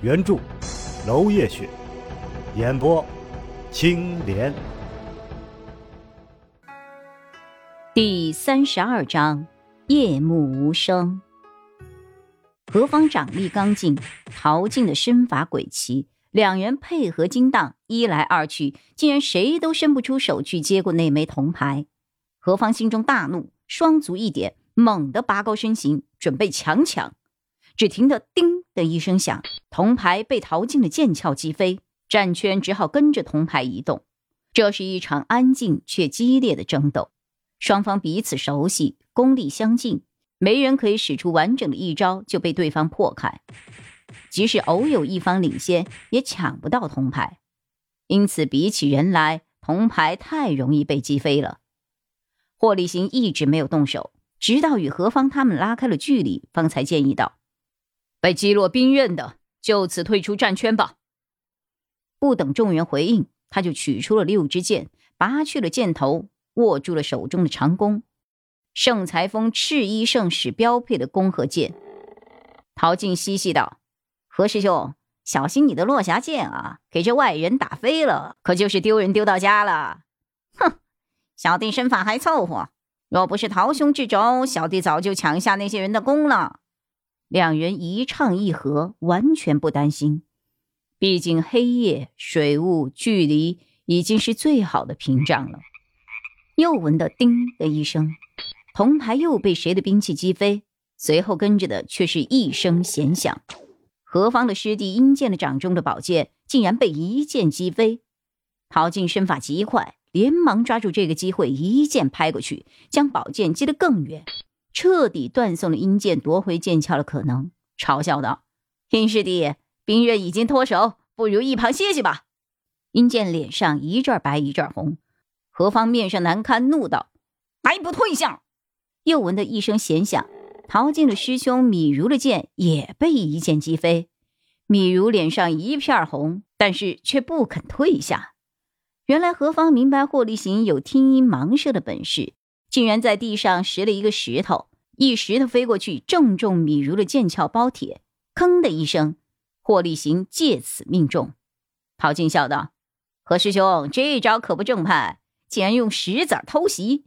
原著楼夜雪，演播青莲。第三十二章：夜幕无声。何方掌力刚劲，陶静的身法诡奇。两人配合精当，一来二去，竟然谁都伸不出手去接过那枚铜牌。何方心中大怒，双足一点，猛地拔高身形，准备强抢。只听得“叮”的一声响，铜牌被淘尽的剑鞘击飞，战圈只好跟着铜牌移动。这是一场安静却激烈的争斗，双方彼此熟悉，功力相近，没人可以使出完整的一招就被对方破开。即使偶有一方领先，也抢不到铜牌，因此比起人来，铜牌太容易被击飞了。霍立行一直没有动手，直到与何方他们拉开了距离，方才建议道：“被击落兵刃的，就此退出战圈吧。”不等众人回应，他就取出了六支箭，拔去了箭头，握住了手中的长弓——圣裁风赤衣圣使标配的弓和箭。陶静嬉戏道。何师兄，小心你的落霞剑啊！给这外人打飞了，可就是丢人丢到家了。哼，小弟身法还凑合，若不是陶兄之肘，小弟早就抢下那些人的功了。两人一唱一和，完全不担心。毕竟黑夜、水雾、距离已经是最好的屏障了。又闻得“叮”的一声，铜牌又被谁的兵器击飞，随后跟着的却是一声弦响。何方的师弟殷剑的掌中的宝剑竟然被一剑击飞，陶静身法极快，连忙抓住这个机会，一剑拍过去，将宝剑击得更远，彻底断送了殷剑夺回剑鞘的可能。嘲笑道：“殷师弟，兵刃已经脱手，不如一旁歇歇吧。”殷剑脸上一阵白一阵红，何方面上难堪，怒道：“还不退下！”又闻得一声弦响。陶静的师兄米如的剑也被一剑击飞，米如脸上一片红，但是却不肯退下。原来何方明白霍立行有听音盲射的本事，竟然在地上拾了一个石头，一石头飞过去，正中米如的剑鞘包铁，吭的一声，霍立行借此命中。陶静笑道：“何师兄这一招可不正派，竟然用石子偷袭。”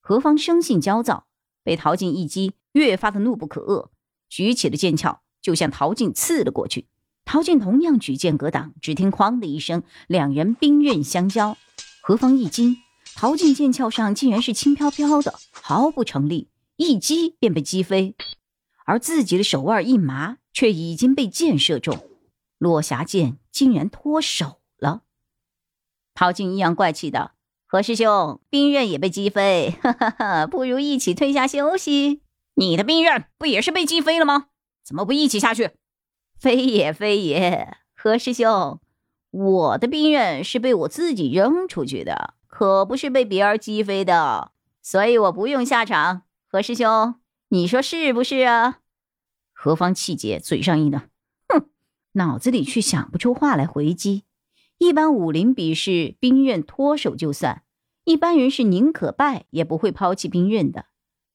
何方生性焦躁，被陶静一击。越发的怒不可遏，举起了剑鞘就向陶静刺了过去。陶静同样举剑格挡，只听“哐”的一声，两人兵刃相交。何方一惊，陶静剑鞘上竟然是轻飘飘的，毫不成立，一击便被击飞。而自己的手腕一麻，却已经被箭射中，落霞剑竟然脱手了。陶静阴阳怪气道：“何师兄，兵刃也被击飞，哈哈哈，不如一起退下休息。”你的兵刃不也是被击飞了吗？怎么不一起下去？非也非也，何师兄，我的兵刃是被我自己扔出去的，可不是被别人击飞的，所以我不用下场。何师兄，你说是不是啊？何方气结，嘴上一冷，哼，脑子里却想不出话来回击。一般武林比试，兵刃脱手就算，一般人是宁可败也不会抛弃兵刃的。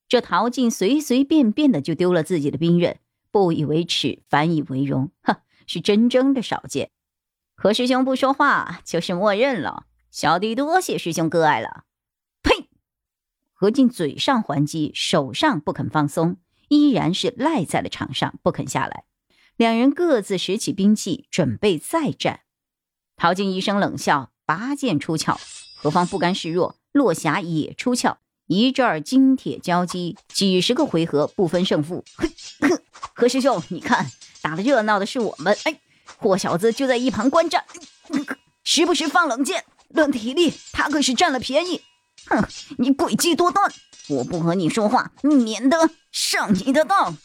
这陶静随随便便的就丢了自己的兵刃，不以为耻，反以为荣，哈，是真正的少见。何师兄不说话，就是默认了。小弟多谢师兄割爱了。何进嘴上还击，手上不肯放松，依然是赖在了场上，不肯下来。两人各自拾起兵器，准备再战。陶静一声冷笑，拔剑出鞘。何方不甘示弱，落霞也出鞘。一阵儿金铁交击，几十个回合不分胜负。嘿，何师兄，你看，打的热闹的是我们，哎，霍小子就在一旁观战，时不时放冷箭。论体力，他可是占了便宜。哼，你诡计多端，我不和你说话，免得上你的当。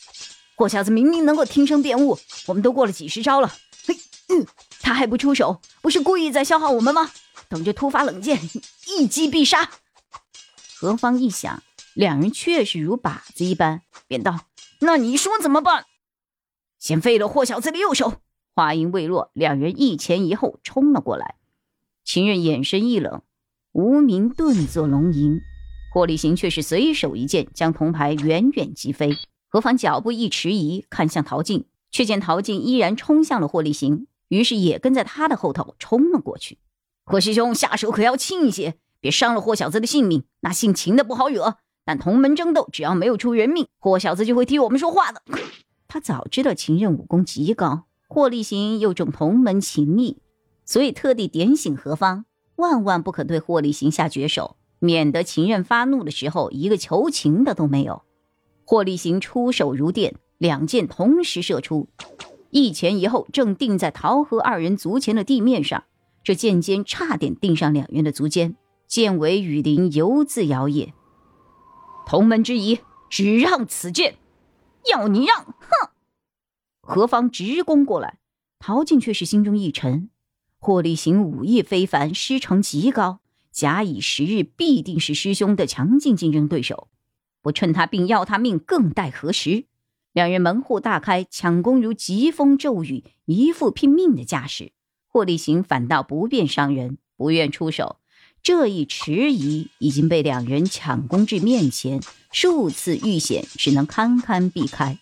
霍小子明明能够听声辨物，我们都过了几十招了，嘿，嗯，他还不出手，不是故意在消耗我们吗？等着突发冷箭，一击必杀。何方一想，两人确实如靶子一般，便道：“那你说怎么办？”先废了霍小子的右手。话音未落，两人一前一后冲了过来。秦任眼神一冷，无名顿作龙吟。霍立行却是随手一剑，将铜牌远远击飞。何方脚步一迟疑，看向陶静，却见陶静依然冲向了霍立行，于是也跟在他的后头冲了过去。霍师兄下手可要轻一些，别伤了霍小子的性命。那姓秦的不好惹，但同门争斗，只要没有出人命，霍小子就会替我们说话的。他早知道秦任武功极高，霍立行又重同门情谊。所以特地点醒何方，万万不可对霍立行下绝手，免得秦任发怒的时候一个求情的都没有。霍立行出手如电，两箭同时射出，一前一后，正定在陶和二人足前的地面上。这剑尖差点钉上两人的足尖，剑尾雨林犹自摇曳。同门之谊，只让此剑，要你让！哼！何方直攻过来，陶静却是心中一沉。霍立行武艺非凡，师承极高，假以时日，必定是师兄的强劲竞争对手。不趁他病要他命，更待何时？两人门户大开，抢攻如疾风骤雨，一副拼命的架势。霍立行反倒不便伤人，不愿出手。这一迟疑，已经被两人抢攻至面前，数次遇险，只能堪堪避开。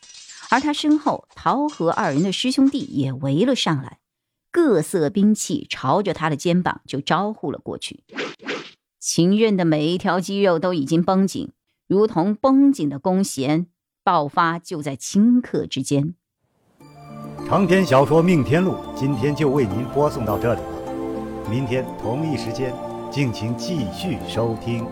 而他身后，陶和二人的师兄弟也围了上来。各色兵器朝着他的肩膀就招呼了过去，秦任的每一条肌肉都已经绷紧，如同绷紧的弓弦，爆发就在顷刻之间。长篇小说《命天录》今天就为您播送到这里了，明天同一时间，敬请继续收听。